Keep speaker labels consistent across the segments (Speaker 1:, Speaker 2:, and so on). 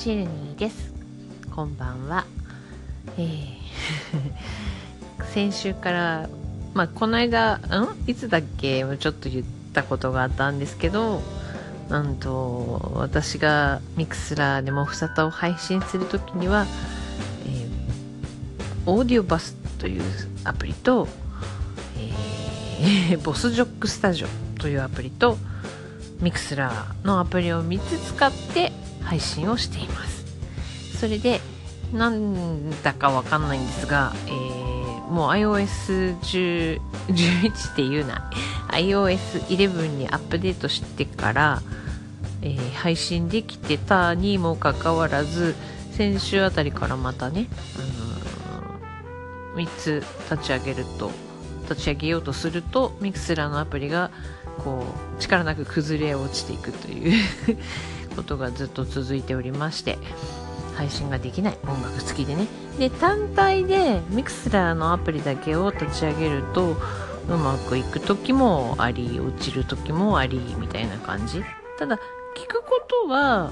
Speaker 1: シルニーです。こんばんは。えー 先週からまあこの間ん？いつだっけちょっと言ったことがあったんですけどなんと私がミクスラーでもふさたを配信するときには、えー、オーディオバスというアプリと、えー、ボスジョックスタジオというアプリとミクスラーのアプリを3つ使って配信をしています。それでなんだかわかんないんですが、えー、もう iOS10 11っていうな。iOS11 にアップデートしてから、えー、配信できてたにもかかわらず先週あたりからまたね、あのー、3つ立ち上げると立ち上げようとすると Mixlr のアプリがこう力なく崩れ落ちていくという ことがずっと続いておりまして配信ができない音楽付きでね。で単体で Mixlr のアプリだけを立ち上げるとうまくいく時もあり落ちる時もありみたいな感じ。ただ聞くことは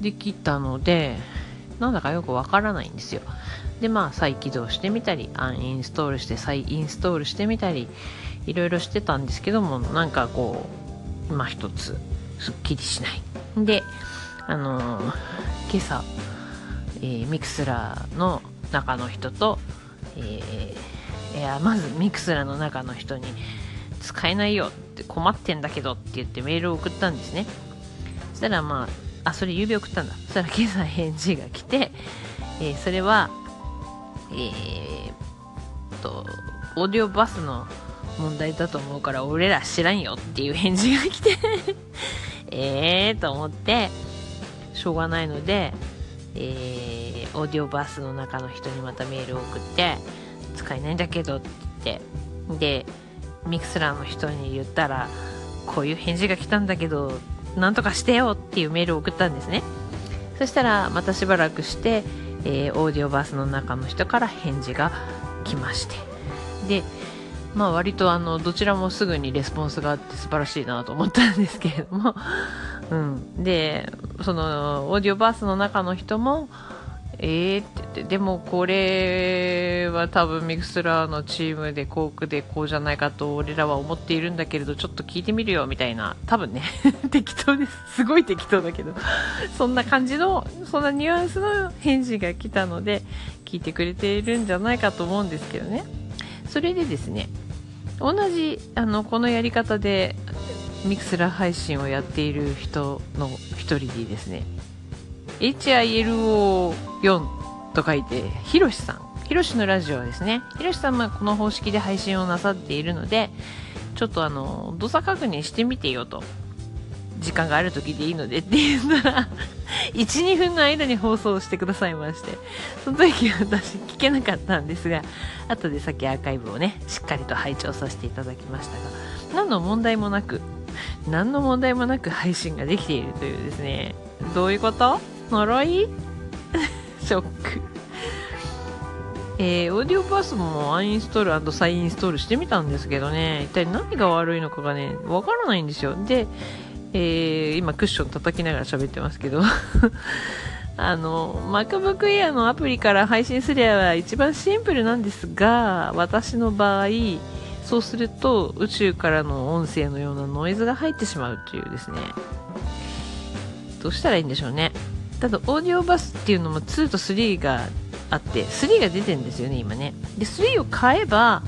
Speaker 1: できたのでなんだかよくわからないんですよ。でまあ再起動してみたりアンインストールして再インストールしてみたりいろいろしてたんですけどもなんかこう今一つすっきりしない。であのー、今朝、えー、 Mixlr の中の人と、えー、いやまず Mixlr の中の人に使えないよって困ってんだけどって言ってメールを送ったんですね。そしたらまああそれ郵便送ったんだ。そしたら今朝返事が来て、えー、それはえー、とオーディオバスの問題だと思うから俺ら知らんよっていう返事が来て ええと思ってしょうがないので、えー、オーディオバスの中の人にまたメールを送って使えないんだけどって言ってでミクスラーの人に言ったらこういう返事が来たんだけどなんとかしてよっていうメールを送ったんですね。そしたらまたしばらくして、えー、オーディオバスの中の人から返事が来まして。でまあ割とあのどちらもすぐにレスポンスがあって素晴らしいなと思ったんですけれども、うん、でそのオーディオバスの中の人もえーって言ってでもこれは多分ミクスラーのチームでコークでこうじゃないかと俺らは思っているんだけれどちょっと聞いてみるよみたいな。多分ね 適当です。すごい適当だけどそんな感じのそんなニュアンスの返事が来たので聞いてくれているんじゃないかと思うんですけどね。それでですね同じあのこのやり方でミクスラー配信をやっている人の一人でですね HILO4 と書いてひろしさん。ひろしのラジオですね。ひろしさんはこの方式で配信をなさっているのでちょっとあの動作確認してみてよと。時間がある時でいいのでって言ったら 12分の間に放送してくださいまして。その時は私聞けなかったんですが後でさっきアーカイブをねしっかりと拝聴させていただきましたが何の問題もなく何の問題もなく配信ができているというですね。どういうこと？呪い？ショック。えー、オーディオパスもアンインストール再インストールしてみたんですけどね、一体何が悪いのかがね、わからないんですよ。で、えー、今クッション叩きながら喋ってますけど。あの MacBook Air のアプリから配信すりゃ一番シンプルなんですが私の場合そうすると宇宙からの音声のようなノイズが入ってしまうというですね。どうしたらいいんでしょうね。ただオーディオバスっていうのも2と3があって3が出てるんですよね今ね。で3を買えば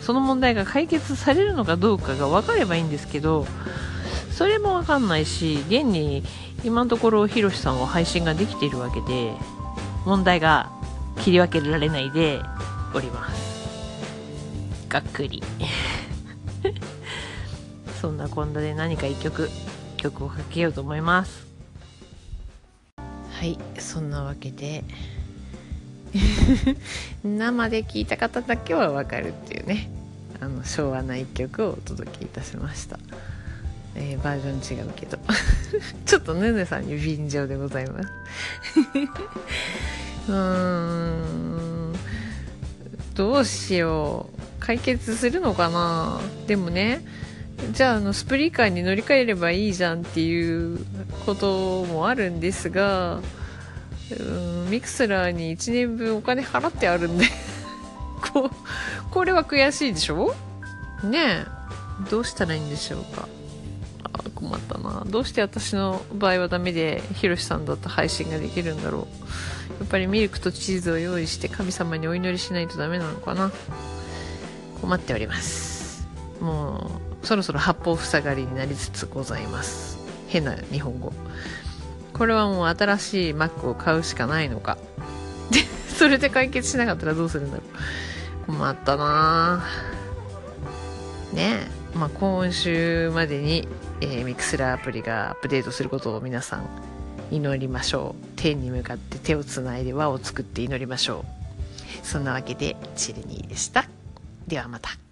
Speaker 1: その問題が解決されるのかどうかが分かればいいんですけどそれもわかんないし現に今のところひろしさんは配信ができているわけで問題が切り分けられないでおります。がっくり。そんなこんなで何か一曲曲をかけようと思います。はいそんなわけで。生で聴いた方だけはわかるっていうね。あの昭和な一曲をお届けいたしました。えー、バージョン違うけど。ちょっとヌヌさんに便乗でございます。うーん。どうしよう。解決するのかな。でもねじゃああのスプリーカーに乗り換えればいいじゃんっていうこともあるんですがうんミクスラーに1年分お金払ってあるんで ここれは悔しいでしょ？ねえ。どうしたらいいんでしょうか？あ困ったな。どうして私の場合はダメでヒロシさんだと配信ができるんだろう。やっぱりミルクとチーズを用意して神様にお祈りしないとダメなのかな。困っております。もうそろそろ八方塞がりになりつつございます。変な日本語。これはもう新しい Mac を買うしかないのか。で それで解決しなかったらどうするんだろう。困ったなねえ。まあ今週までに、えー、ミクスラーアプリがアップデートすることを皆さん祈りましょう。天に向かって手をつないで輪を作って祈りましょう。そんなわけでチルニーでした。ではまた。